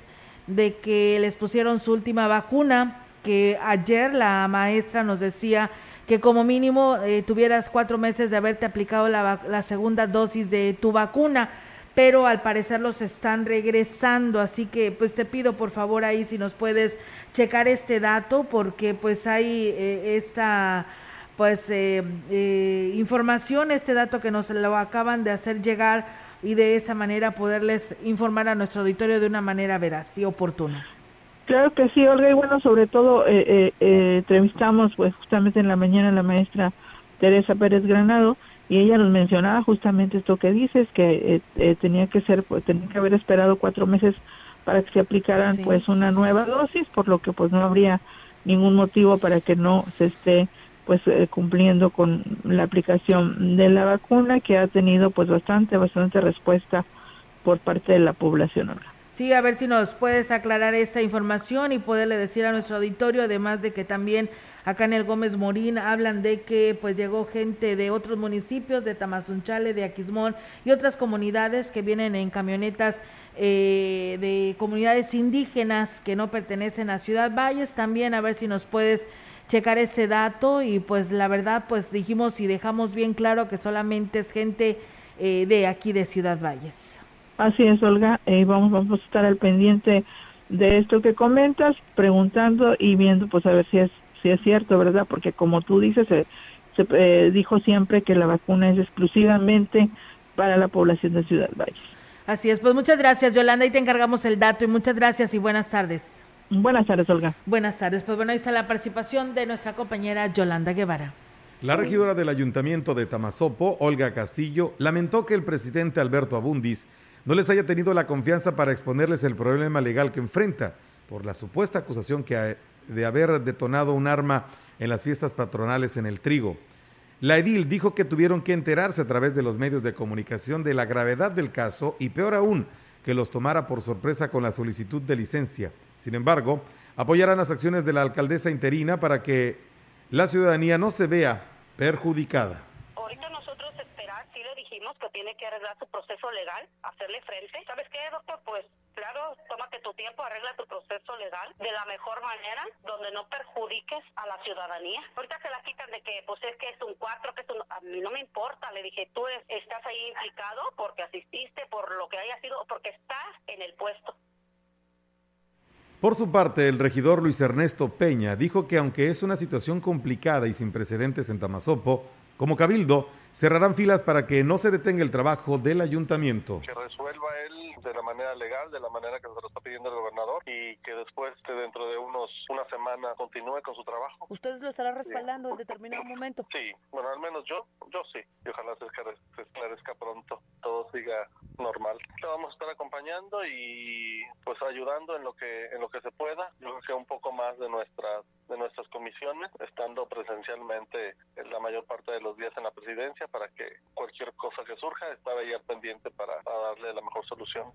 de que les pusieron su última vacuna, que ayer la maestra nos decía que como mínimo eh, tuvieras cuatro meses de haberte aplicado la, la segunda dosis de tu vacuna pero al parecer los están regresando, así que pues te pido por favor ahí si nos puedes checar este dato porque pues hay eh, esta pues eh, eh, información, este dato que nos lo acaban de hacer llegar y de esa manera poderles informar a nuestro auditorio de una manera veraz y oportuna. Claro que sí, Olga, y bueno, sobre todo entrevistamos pues justamente en la mañana a la maestra Teresa Pérez Granado, y ella nos mencionaba justamente esto que dices que eh, eh, tenía que ser pues, tenía que haber esperado cuatro meses para que se aplicaran pues una nueva dosis por lo que pues no habría ningún motivo para que no se esté pues eh, cumpliendo con la aplicación de la vacuna que ha tenido pues bastante bastante respuesta por parte de la población Sí, a ver si nos puedes aclarar esta información y poderle decir a nuestro auditorio, además de que también acá en el Gómez Morín hablan de que pues llegó gente de otros municipios, de Tamazunchale, de Aquismón y otras comunidades que vienen en camionetas eh, de comunidades indígenas que no pertenecen a Ciudad Valles. También a ver si nos puedes checar este dato y pues la verdad pues dijimos y dejamos bien claro que solamente es gente eh, de aquí de Ciudad Valles. Así es, Olga. Eh, vamos, vamos a estar al pendiente de esto que comentas, preguntando y viendo, pues a ver si es si es cierto, ¿verdad? Porque como tú dices, se, se eh, dijo siempre que la vacuna es exclusivamente para la población de Ciudad Valle. Así es, pues muchas gracias, Yolanda, y te encargamos el dato y muchas gracias y buenas tardes. Buenas tardes, Olga. Buenas tardes, pues bueno, ahí está la participación de nuestra compañera Yolanda Guevara. La regidora del Ayuntamiento de Tamazopo, Olga Castillo, lamentó que el presidente Alberto Abundis no les haya tenido la confianza para exponerles el problema legal que enfrenta por la supuesta acusación que de haber detonado un arma en las fiestas patronales en el trigo. La edil dijo que tuvieron que enterarse a través de los medios de comunicación de la gravedad del caso y peor aún, que los tomara por sorpresa con la solicitud de licencia. Sin embargo, apoyarán las acciones de la alcaldesa interina para que la ciudadanía no se vea perjudicada. Ahorita nosotros esperar, sí le dijimos que tiene que arreglar su proceso legal, hacerle frente. ¿Sabes qué, doctor? Pues claro, tómate tu tiempo, arregla tu proceso legal de la mejor manera, donde no perjudiques a la ciudadanía. Ahorita se la quitan de que, pues es que es un cuatro, que es un... A mí no me importa, le dije, tú estás ahí implicado porque asististe, por lo que haya sido, porque estás en el puesto. Por su parte, el regidor Luis Ernesto Peña dijo que aunque es una situación complicada y sin precedentes en Tamazopo, como cabildo, cerrarán filas para que no se detenga el trabajo del ayuntamiento. Que resuelva él de la manera legal, de la manera que se lo está pidiendo el gobernador y que después, dentro de unos una semana, continúe con su trabajo. ¿Ustedes lo estarán respaldando en determinado momento? Sí, bueno, al menos yo, yo sí. Y ojalá se esclarezca, pronto, todo siga normal. Te vamos a estar acompañando y pues ayudando en lo que en lo que se pueda. Yo creo que un poco más de nuestras de nuestras comisiones, estando presencialmente en la mayor parte de los días en la presidencia para que cualquier cosa que surja estar ahí al pendiente para, darle la mejor solución.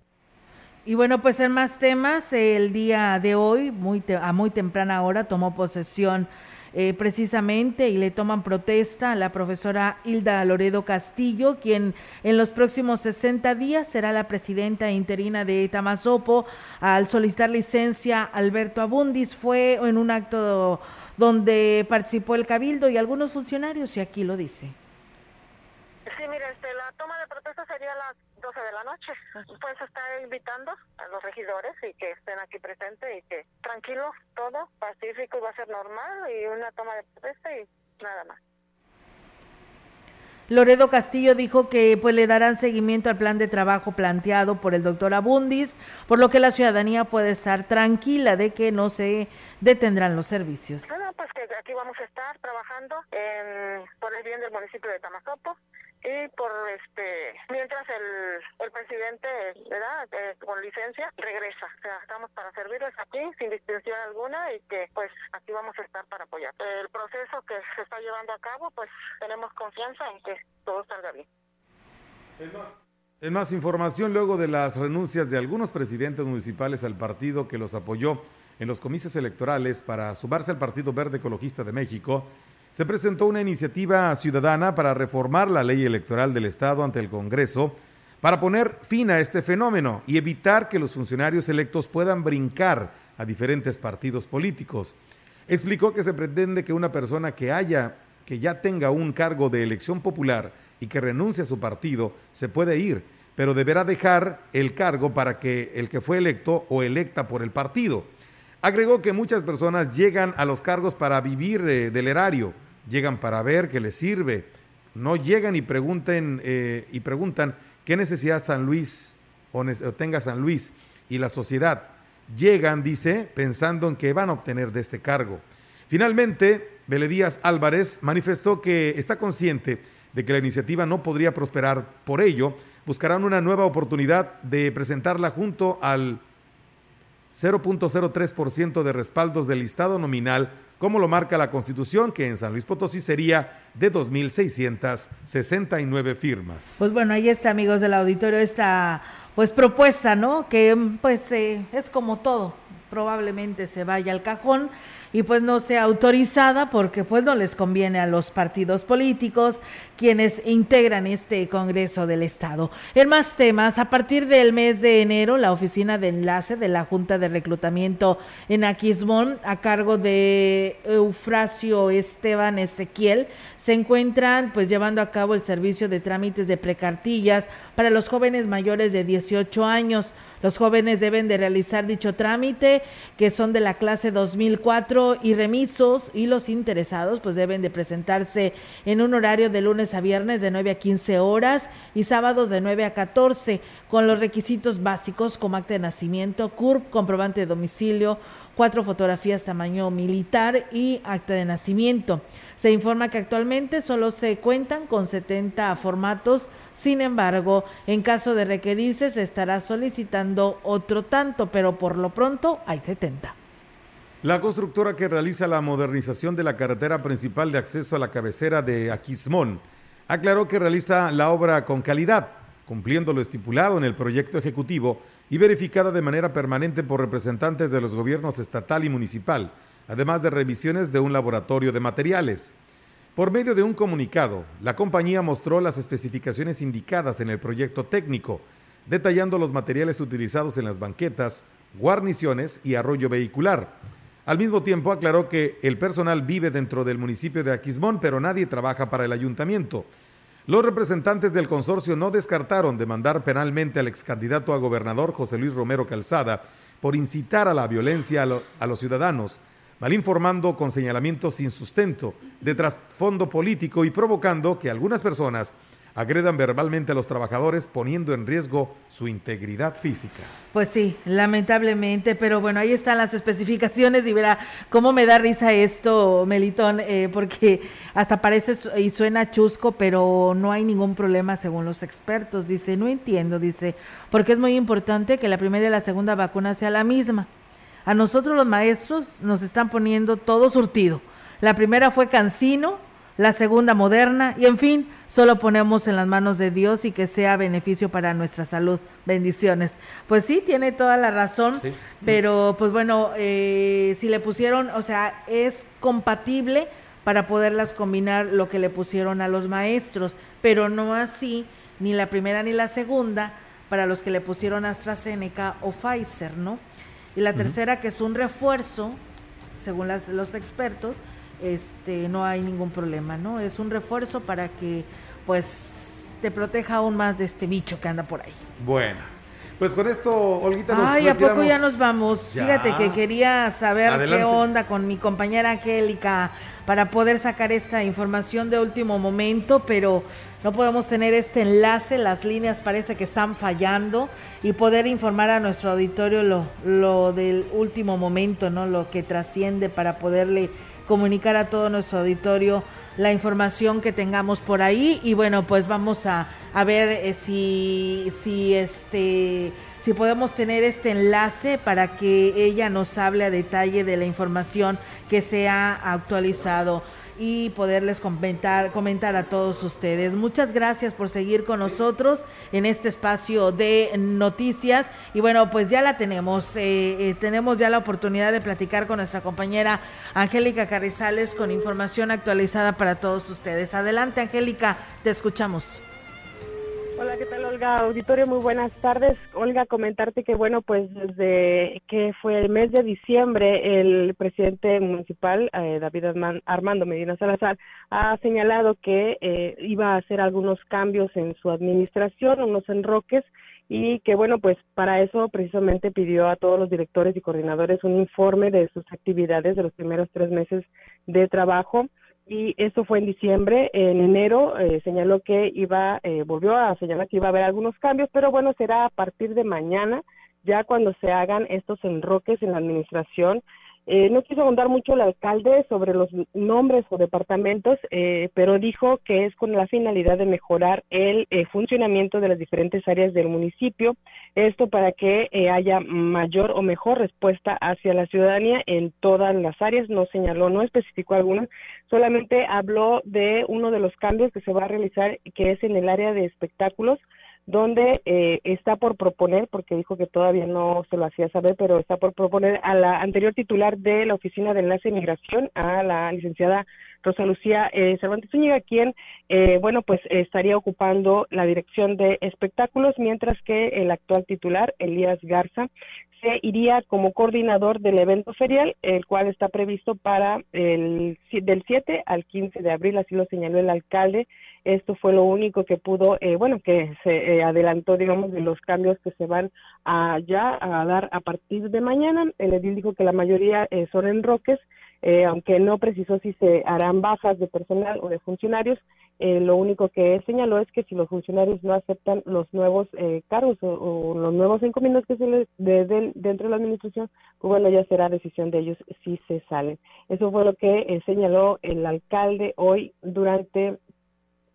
Y bueno, pues en más temas, el día de hoy, muy a muy temprana hora, tomó posesión eh, precisamente y le toman protesta a la profesora Hilda Loredo Castillo, quien en los próximos 60 días será la presidenta interina de Tamazopo. Al solicitar licencia, Alberto Abundis fue en un acto donde participó el cabildo y algunos funcionarios, y aquí lo dice. Sí, mire, este, la toma de protesta sería a las 12 de la noche. Pues está invitando a los regidores y que estén aquí presentes y que tranquilo, todo, pacífico, va a ser normal y una toma de protesta y nada más. Loredo Castillo dijo que pues le darán seguimiento al plan de trabajo planteado por el doctor Abundis, por lo que la ciudadanía puede estar tranquila de que no se detendrán los servicios. Bueno, pues que aquí vamos a estar trabajando por el bien del municipio de Tamazopo y por este mientras el, el presidente verdad eh, con licencia regresa. O sea estamos para servirles aquí sin distinción alguna y que pues aquí vamos a estar para apoyar. El proceso que se está llevando a cabo pues tenemos confianza en que todo salga bien. En más información, luego de las renuncias de algunos presidentes municipales al partido que los apoyó en los comicios electorales para sumarse al Partido Verde Ecologista de México, se presentó una iniciativa ciudadana para reformar la ley electoral del Estado ante el Congreso para poner fin a este fenómeno y evitar que los funcionarios electos puedan brincar a diferentes partidos políticos. Explicó que se pretende que una persona que haya que ya tenga un cargo de elección popular y que renuncie a su partido se puede ir, pero deberá dejar el cargo para que el que fue electo o electa por el partido. Agregó que muchas personas llegan a los cargos para vivir eh, del erario, llegan para ver qué les sirve, no llegan y pregunten eh, y preguntan qué necesidad San Luis o, tenga San Luis y la sociedad. Llegan, dice, pensando en que van a obtener de este cargo. Finalmente, Beledías Álvarez manifestó que está consciente de que la iniciativa no podría prosperar. Por ello, buscarán una nueva oportunidad de presentarla junto al 0.03% de respaldos del listado nominal, como lo marca la Constitución, que en San Luis Potosí sería de 2.669 firmas. Pues bueno, ahí está, amigos del auditorio, esta pues propuesta, ¿no? Que pues eh, es como todo, probablemente se vaya al cajón y pues no sea autorizada porque pues no les conviene a los partidos políticos quienes integran este Congreso del Estado. En más temas, a partir del mes de enero, la oficina de enlace de la Junta de Reclutamiento en Aquismón, a cargo de Eufrasio Esteban Ezequiel, se encuentran pues llevando a cabo el servicio de trámites de precartillas para los jóvenes mayores de 18 años. Los jóvenes deben de realizar dicho trámite, que son de la clase 2004 y remisos, y los interesados pues deben de presentarse en un horario de lunes a viernes de 9 a 15 horas y sábados de 9 a 14, con los requisitos básicos como acta de nacimiento, CURP, comprobante de domicilio, cuatro fotografías tamaño militar y acta de nacimiento. Se informa que actualmente solo se cuentan con 70 formatos, sin embargo, en caso de requerirse se estará solicitando otro tanto, pero por lo pronto hay 70. La constructora que realiza la modernización de la carretera principal de acceso a la cabecera de Aquismón aclaró que realiza la obra con calidad, cumpliendo lo estipulado en el proyecto ejecutivo y verificada de manera permanente por representantes de los gobiernos estatal y municipal, además de revisiones de un laboratorio de materiales. Por medio de un comunicado, la compañía mostró las especificaciones indicadas en el proyecto técnico, detallando los materiales utilizados en las banquetas, guarniciones y arroyo vehicular. Al mismo tiempo aclaró que el personal vive dentro del municipio de Aquismón, pero nadie trabaja para el ayuntamiento. Los representantes del consorcio no descartaron demandar penalmente al ex candidato a gobernador José Luis Romero Calzada por incitar a la violencia a, a los ciudadanos, mal informando con señalamientos sin sustento de trasfondo político y provocando que algunas personas agredan verbalmente a los trabajadores poniendo en riesgo su integridad física. Pues sí, lamentablemente, pero bueno, ahí están las especificaciones y verá cómo me da risa esto, Melitón, eh, porque hasta parece y suena chusco, pero no hay ningún problema según los expertos. Dice, no entiendo, dice, porque es muy importante que la primera y la segunda vacuna sea la misma. A nosotros los maestros nos están poniendo todo surtido. La primera fue Cancino, la segunda moderna y en fin, solo ponemos en las manos de Dios y que sea beneficio para nuestra salud. Bendiciones. Pues sí, tiene toda la razón, pero pues bueno, eh, si le pusieron, o sea, es compatible para poderlas combinar lo que le pusieron a los maestros, pero no así ni la primera ni la segunda para los que le pusieron AstraZeneca o Pfizer, ¿no? Y la tercera, que es un refuerzo, según las, los expertos, este, no hay ningún problema, ¿no? Es un refuerzo para que, pues, te proteja aún más de este bicho que anda por ahí. Bueno, pues con esto, Olguita, nos Ay, ¿a poco ya nos vamos? Fíjate que quería saber qué onda con mi compañera Angélica para poder sacar esta información de último momento, pero no podemos tener este enlace, las líneas parece que están fallando y poder informar a nuestro auditorio lo, lo del último momento, ¿no? Lo que trasciende para poderle comunicar a todo nuestro auditorio la información que tengamos por ahí. Y bueno pues vamos a, a ver eh, si si este si podemos tener este enlace para que ella nos hable a detalle de la información que se ha actualizado y poderles comentar, comentar a todos ustedes. Muchas gracias por seguir con nosotros en este espacio de noticias. Y bueno, pues ya la tenemos. Eh, eh, tenemos ya la oportunidad de platicar con nuestra compañera Angélica Carrizales con información actualizada para todos ustedes. Adelante, Angélica, te escuchamos. Hola, ¿qué tal, Olga? Auditorio, muy buenas tardes. Olga, comentarte que, bueno, pues desde que fue el mes de diciembre, el presidente municipal, eh, David Armando Medina Salazar, ha señalado que eh, iba a hacer algunos cambios en su administración, unos enroques, y que, bueno, pues para eso precisamente pidió a todos los directores y coordinadores un informe de sus actividades de los primeros tres meses de trabajo y eso fue en diciembre. En enero eh, señaló que iba, eh, volvió a señalar que iba a haber algunos cambios, pero bueno, será a partir de mañana, ya cuando se hagan estos enroques en la administración eh, no quiso ahondar mucho el alcalde sobre los nombres o departamentos, eh, pero dijo que es con la finalidad de mejorar el eh, funcionamiento de las diferentes áreas del municipio. Esto para que haya mayor o mejor respuesta hacia la ciudadanía en todas las áreas. No señaló, no especificó alguna, solamente habló de uno de los cambios que se va a realizar, que es en el área de espectáculos donde eh, está por proponer, porque dijo que todavía no se lo hacía saber, pero está por proponer a la anterior titular de la Oficina de Enlace de Migración, a la licenciada Rosa Lucía eh, Cervantes Zúñiga, quien, eh, bueno, pues estaría ocupando la dirección de espectáculos, mientras que el actual titular, Elías Garza, se iría como coordinador del evento ferial, el cual está previsto para el del 7 al 15 de abril, así lo señaló el alcalde esto fue lo único que pudo, eh, bueno, que se eh, adelantó, digamos, de los cambios que se van a ya a dar a partir de mañana. El edil dijo que la mayoría eh, son enroques, aunque no precisó si se harán bajas de personal o de funcionarios. Lo único que señaló es que si los funcionarios no aceptan los nuevos cargos o, los nuevos encomiendos que se les den dentro de la administración, pues bueno, ya será decisión de ellos si se salen. Eso fue lo que señaló el alcalde hoy durante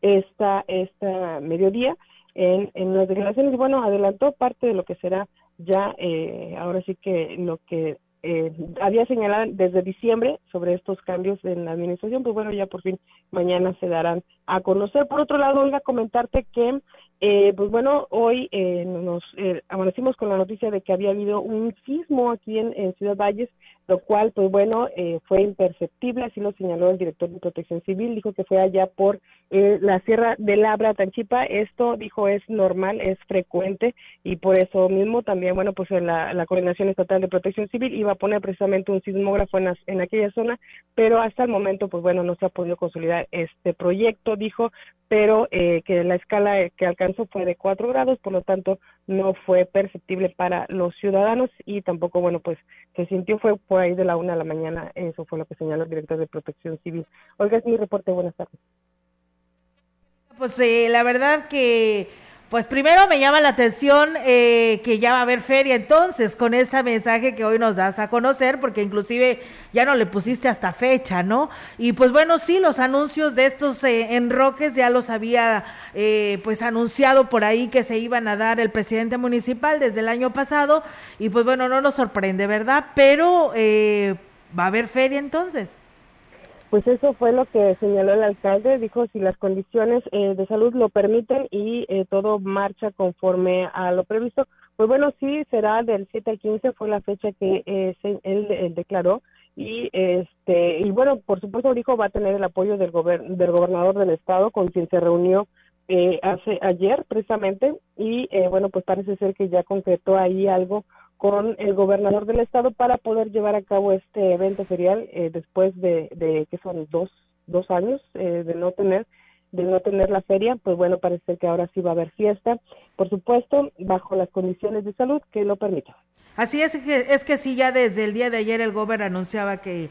esta, esta mediodía en, en las declaraciones. Bueno, adelantó parte de lo que será ya, eh, ahora sí que lo que eh, había señalado desde diciembre sobre estos cambios en la administración, pues bueno, ya por fin mañana se darán a conocer. Por otro lado, Olga, comentarte que Eh, pues bueno, hoy eh, nos eh, amanecimos con la noticia de que había habido un sismo aquí en, en Ciudad Valles lo cual, pues bueno, eh, fue imperceptible, así lo señaló el director de Protección Civil, dijo que fue allá por eh, la Sierra de Labra, Tanchipa, esto, dijo, es normal, es frecuente, y por eso mismo también, bueno, pues la, la Coordinación Estatal de Protección Civil iba a poner precisamente un sismógrafo en, en aquella zona, pero hasta el momento, pues bueno, no se ha podido consolidar este proyecto, dijo, pero eh, que la escala que alcanzó fue de 4 grados, por lo tanto, no fue perceptible para los ciudadanos y tampoco, bueno, pues se sintió fue por ahí de la una de la mañana, eso fue lo que señaló el director de Protección Civil. Oiga, es mi reporte, buenas tardes. Pues eh, la verdad que pues primero me llama la atención eh, que ya va a haber feria entonces con este mensaje que hoy nos das a conocer, porque inclusive ya no le pusiste hasta fecha, ¿no? Y pues bueno, sí, los anuncios de estos eh, enroques ya los había eh, pues anunciado por ahí que se iban a dar el presidente municipal desde el año pasado y pues bueno, no nos sorprende, ¿verdad? Pero va a haber feria entonces. Pues eso fue lo que señaló el alcalde, dijo si las condiciones eh, de salud lo permiten y eh, todo marcha conforme a lo previsto, pues bueno, sí será del 7 al 15 fue la fecha que eh, él, declaró y este y bueno, por supuesto dijo va a tener el apoyo del, del gobernador del estado con quien se reunió hace ayer precisamente y bueno, pues parece ser que ya concretó ahí algo con el gobernador del estado para poder llevar a cabo este evento ferial eh, después de, de, que son dos, dos años eh, de no tener de no tener la feria, pues bueno, parece que ahora sí va a haber fiesta, por supuesto, bajo las condiciones de salud que lo permitan. Así es que, es que sí, ya desde el día de ayer el gobernador anunciaba que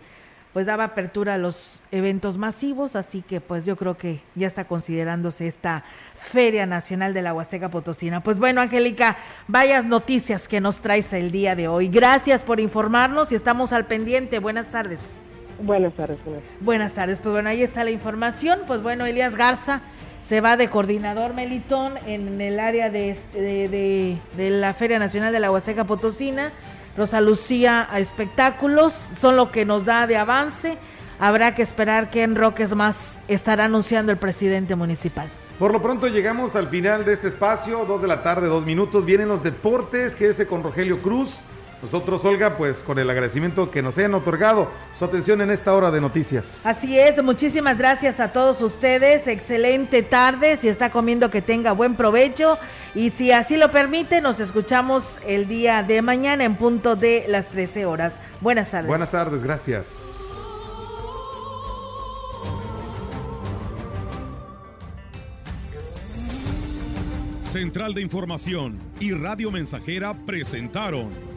pues daba apertura a los eventos masivos, así que pues yo creo que ya está considerándose esta Feria Nacional de la Huasteca Potosina. Pues bueno, Angélica, vayas noticias que nos traes el día de hoy. Gracias por informarnos y estamos al pendiente. Buenas tardes. Buenas tardes. Buenas tardes, pues bueno, ahí está la información. Pues bueno, Elías Garza se va de coordinador Melitón en el área de, de, de la Feria Nacional de la Huasteca Potosina. Rosa Lucía a espectáculos, son lo que nos da de avance. Habrá que esperar qué enroques más estará anunciando el presidente municipal. Por lo pronto llegamos al final de este espacio, dos de la tarde, dos minutos. Vienen los deportes, quédese con Rogelio Cruz. Nosotros, Olga, pues con el agradecimiento que nos hayan otorgado su atención en esta hora de noticias. Así es, muchísimas gracias a todos ustedes. Excelente tarde. Si está comiendo, que tenga buen provecho. Y si así lo permite, nos escuchamos el día de mañana en punto de las 13 horas. Buenas tardes. Buenas tardes, gracias. Central de Información y Radio Mensajera presentaron